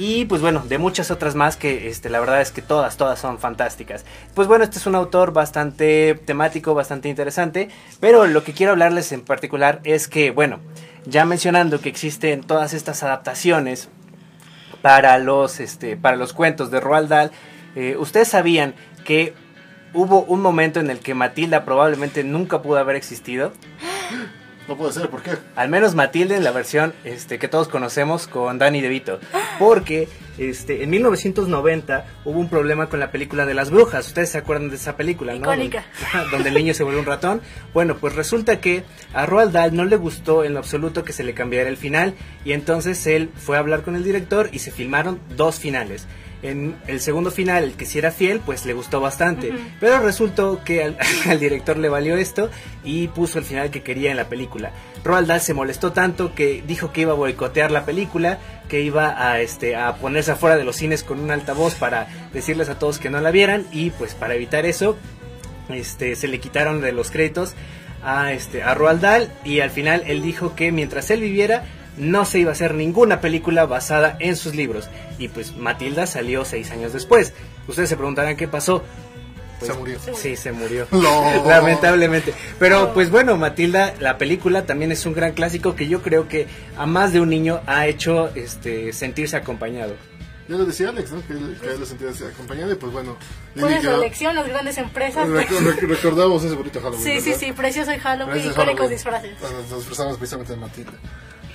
Y pues bueno, de muchas otras más que este, la verdad es que todas, todas son fantásticas. Pues bueno, este es un autor bastante temático, bastante interesante. Pero lo que quiero hablarles en particular es que, bueno, ya mencionando que existen todas estas adaptaciones para los, este, para los cuentos de Roald Dahl, eh, ustedes sabían que hubo un momento en el que Matilda probablemente nunca pudo haber existido. (gasps) (gasps) No puede ser, ¿por qué? Al menos Matilda en la versión este, que todos conocemos con Danny DeVito. Porque este, en 1990 hubo un problema con la película de las brujas. Ustedes se acuerdan de esa película, ¿no? Icónica. Donde, (laughs) donde el niño se vuelve un ratón. Bueno, pues resulta que a Roald Dahl no le gustó en lo absoluto que se le cambiara el final. Y entonces él fue a hablar con el director y se filmaron dos finales. En el segundo final, el que sí era fiel, pues le gustó bastante. Pero resultó que al, (laughs) al director le valió esto y puso el final que quería en la película. Roald Dahl se molestó tanto que dijo que iba a boicotear la película, que iba a, este, a ponerse afuera de los cines con un altavoz para decirles a todos que no la vieran y pues para evitar eso este, se le quitaron de los créditos a, este, a Roald Dahl y al final él dijo que mientras él viviera no se iba a hacer ninguna película basada en sus libros. Y pues Matilda salió seis años después. Ustedes se preguntarán qué pasó. Pues, Se murió. Sí, se murió. (laughs) No. Lamentablemente. Pero pues bueno, Matilda, la película también es un gran clásico que yo creo que a más de un niño ha hecho este, sentirse acompañado. Ya lo decía Alex, ¿no? Que, él- que él lo sentía así acompañado y pues bueno. ¿Cuál Lili es la quedó- elección? Las grandes empresas. Rec- rec- (laughs) recordamos ese bonito Halloween. Sí, sí, ¿verdad? sí, precioso el Halloween, icónicos disfraces. Bueno, nos disfrazamos precisamente de Matilda.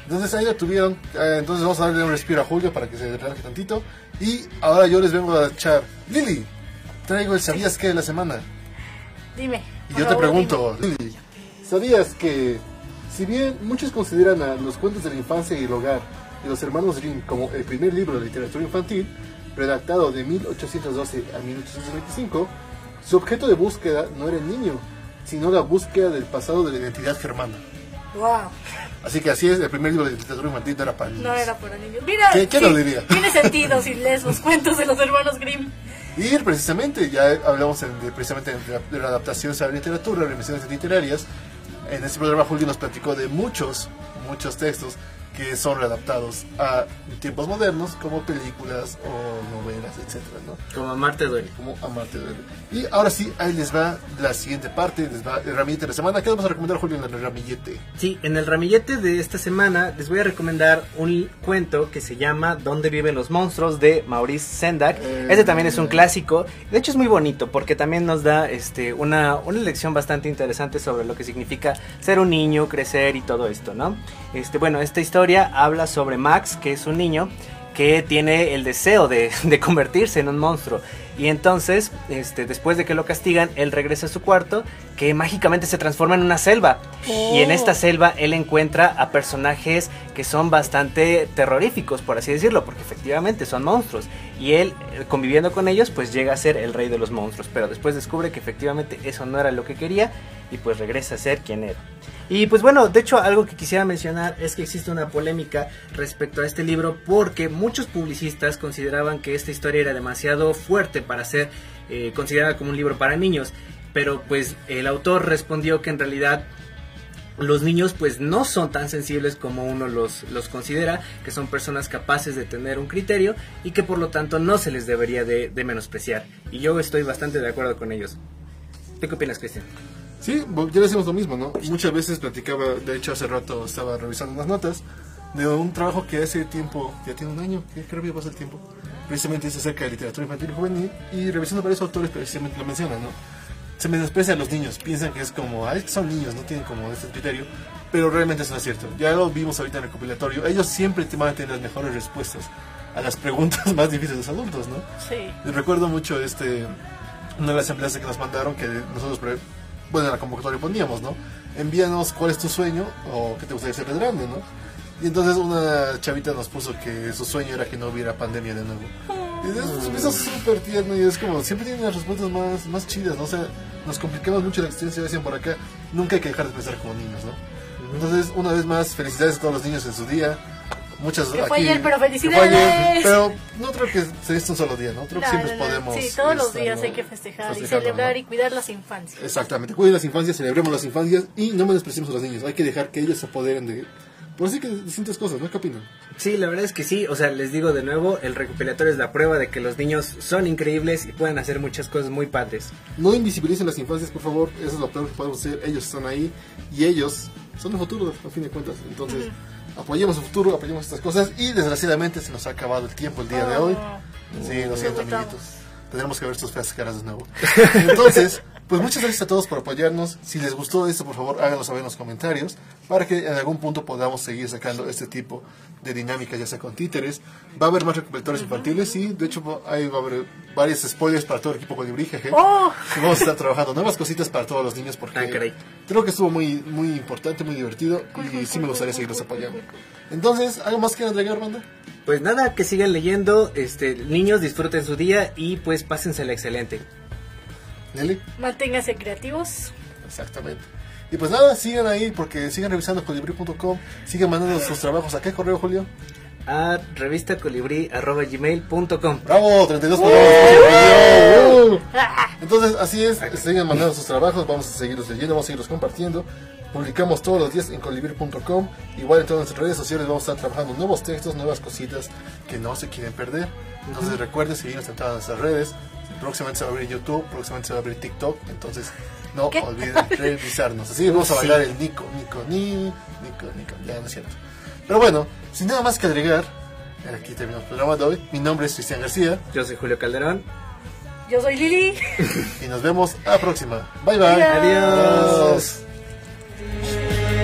Entonces ahí lo tuvieron. Eh, entonces vamos a darle un respiro a Julio para que se relaje tantito. Y ahora yo les vengo a echar. Lili, traigo el ¿Sabías qué de la semana? Dime. Y yo te pregunto, Lili, ¿sabías que si bien muchos consideran a los cuentos de la infancia y el hogar de los hermanos Grimm como el primer libro de literatura infantil, redactado de 1812 a 1825, su objeto de búsqueda no era el niño, sino la búsqueda del pasado de la identidad germana. dime. Wow, Así que así es, el primer libro de literatura infantil no era para niños. no era para niños. Mira, ¿Qué- qué sí, lo diría? Tiene sentido si lees los cuentos de los hermanos Grimm. Y precisamente, ya hablamos en- de, precisamente de la, de la adaptación a la literatura, revisiones literarias. En este programa Julio nos platicó de muchos, muchos textos que son readaptados a tiempos modernos como películas o novelas, etcétera, ¿no? Como amarte duele. Como Amarte duele. Y ahora sí, ahí les va la siguiente parte, les va el ramillete de la semana. ¿Qué vamos a recomendar, Julio, en el ramillete? Sí, en el ramillete de esta semana les voy a recomendar un cuento que se llama ¿Dónde viven los monstruos? de Maurice Sendak. Eh. Este también es un clásico. De hecho es muy bonito porque también nos da este, una, una lección bastante interesante sobre lo que significa ser un niño, crecer y todo esto, ¿no? Este, bueno, esta historia habla sobre Max, que es un niño que tiene el deseo de, (laughs) de convertirse en un monstruo. Y entonces, este, después de que lo castigan, él regresa a su cuarto, que mágicamente se transforma en una selva. Y en esta selva él encuentra a personajes que son bastante terroríficos, por así decirlo, porque efectivamente son monstruos. Y él, eh, conviviendo con ellos, pues llega a ser el rey de los monstruos. Pero después descubre que efectivamente eso no era lo que quería y pues regresa a ser quien era. Y pues bueno, de hecho algo que quisiera mencionar es que existe una polémica respecto a este libro porque muchos publicistas consideraban que esta historia era demasiado fuerte para ser eh, considerada como un libro para niños. Pero pues el autor respondió que en realidad los niños pues no son tan sensibles como uno los, los considera, que son personas capaces de tener un criterio y que por lo tanto no se les debería de, menospreciar. Y yo estoy bastante de acuerdo con ellos. ¿Tú qué opinas, Cristian? Sí, ya decimos lo mismo, ¿no? Muchas veces platicaba, de hecho hace rato estaba revisando unas notas de un trabajo que hace tiempo, ya tiene un año, que creo que pasa el tiempo, precisamente es acerca de literatura infantil y juvenil, y revisando varios autores precisamente lo mencionan, ¿no? Se menosprecia a los niños, piensan que es como, que son niños, no tienen como este criterio, pero realmente eso no es cierto. Ya lo vimos ahorita en el recopilatorio, ellos siempre te van a tener las mejores respuestas a las preguntas (laughs) más difíciles de los adultos, ¿no? Sí. Recuerdo mucho este una de las empleadas que nos mandaron que nosotros bueno en la convocatoria poníamos no envíanos cuál es tu sueño o qué te gustaría ser de grande no Y entonces una chavita nos puso que su sueño era que no hubiera pandemia de nuevo. Y eso me hizo súper tierno y es como, siempre tienen las respuestas más, más chidas, ¿no? O sea, nos complicamos mucho la existencia, decían por acá, nunca hay que dejar de pensar como niños, ¿no? Entonces, una vez más, felicidades a todos los niños en su día. Muchas Que fue aquí- ayer, pero que fue felicidades. ayer, pero no creo que se esté un solo día, ¿no? Creo que No, siempre no, no. podemos. Sí, todos los estar, días hay que festejar y celebrar ¿no? y cuidar las infancias. Exactamente, cuiden las infancias, celebremos las infancias y no menospreciemos a los niños. Hay que dejar que ellos se apoderen de, por así que distintas cosas, ¿no? ¿Qué opinan? Sí, la verdad es que sí, o sea, les digo de nuevo, el recopilatorio es la prueba de que los niños son increíbles y pueden hacer muchas cosas muy padres. No invisibilicen las infancias, por favor. Eso es lo peor que podemos hacer. Ellos están ahí y ellos son el futuro, a fin de cuentas. Entonces, apoyemos el futuro, apoyemos estas cosas. Y desgraciadamente se nos ha acabado el tiempo el día de hoy. Oh. Sí, lo siento, amiguitos. Tendremos que ver sus feas caras de nuevo. (laughs) Entonces, pues muchas gracias a todos por apoyarnos. Si les gustó esto, por favor, háganlo saber en los comentarios para que en algún punto podamos seguir sacando este tipo de dinámicas, ya sea con títeres. Va a haber más recopilatorios infantiles, sí. De hecho, va- ahí va a haber varios spoilers para todo el equipo Colibrí, jeje. ¡Oh! Y Vamos a estar trabajando nuevas cositas para todos los niños porque Ah, creo que estuvo muy, muy importante, muy divertido y sí me gustaría seguirlos apoyando. Entonces, ¿algo más que agregar, banda? Pues nada, que sigan leyendo, este, niños disfruten su día y pues pásensela excelente. Nelly. Manténganse creativos. Exactamente. Y pues nada, sigan ahí porque sigan revisando colibri.com, sigan mandando sus trabajos. ¿A qué correo, Julio? A revistacolibri.gmail.com ¡Bravo! 32 programas. ¡Uh! Entonces, así es, sigan mandando sus trabajos, vamos a seguirlos leyendo, vamos a seguirlos compartiendo. Publicamos todos los días en colibri.com. Igual en todas nuestras redes sociales vamos a estar trabajando nuevos textos, nuevas cositas que no se quieren perder. Entonces recuerden seguirnos en todas nuestras redes. Próximamente se va a abrir YouTube, próximamente se va a abrir TikTok. Entonces no ¿Qué? olviden (laughs) revisarnos. Así vamos a bailar el Nico, Nico, ni, Nico, Nico. Ya no es cierto. Pero bueno, sin nada más que agregar, aquí terminamos el programa de hoy. Mi nombre es Cristian García Yo soy Julio Calderón. Yo soy Lili. (laughs) y nos vemos a la próxima. Bye bye. Adiós. Adiós.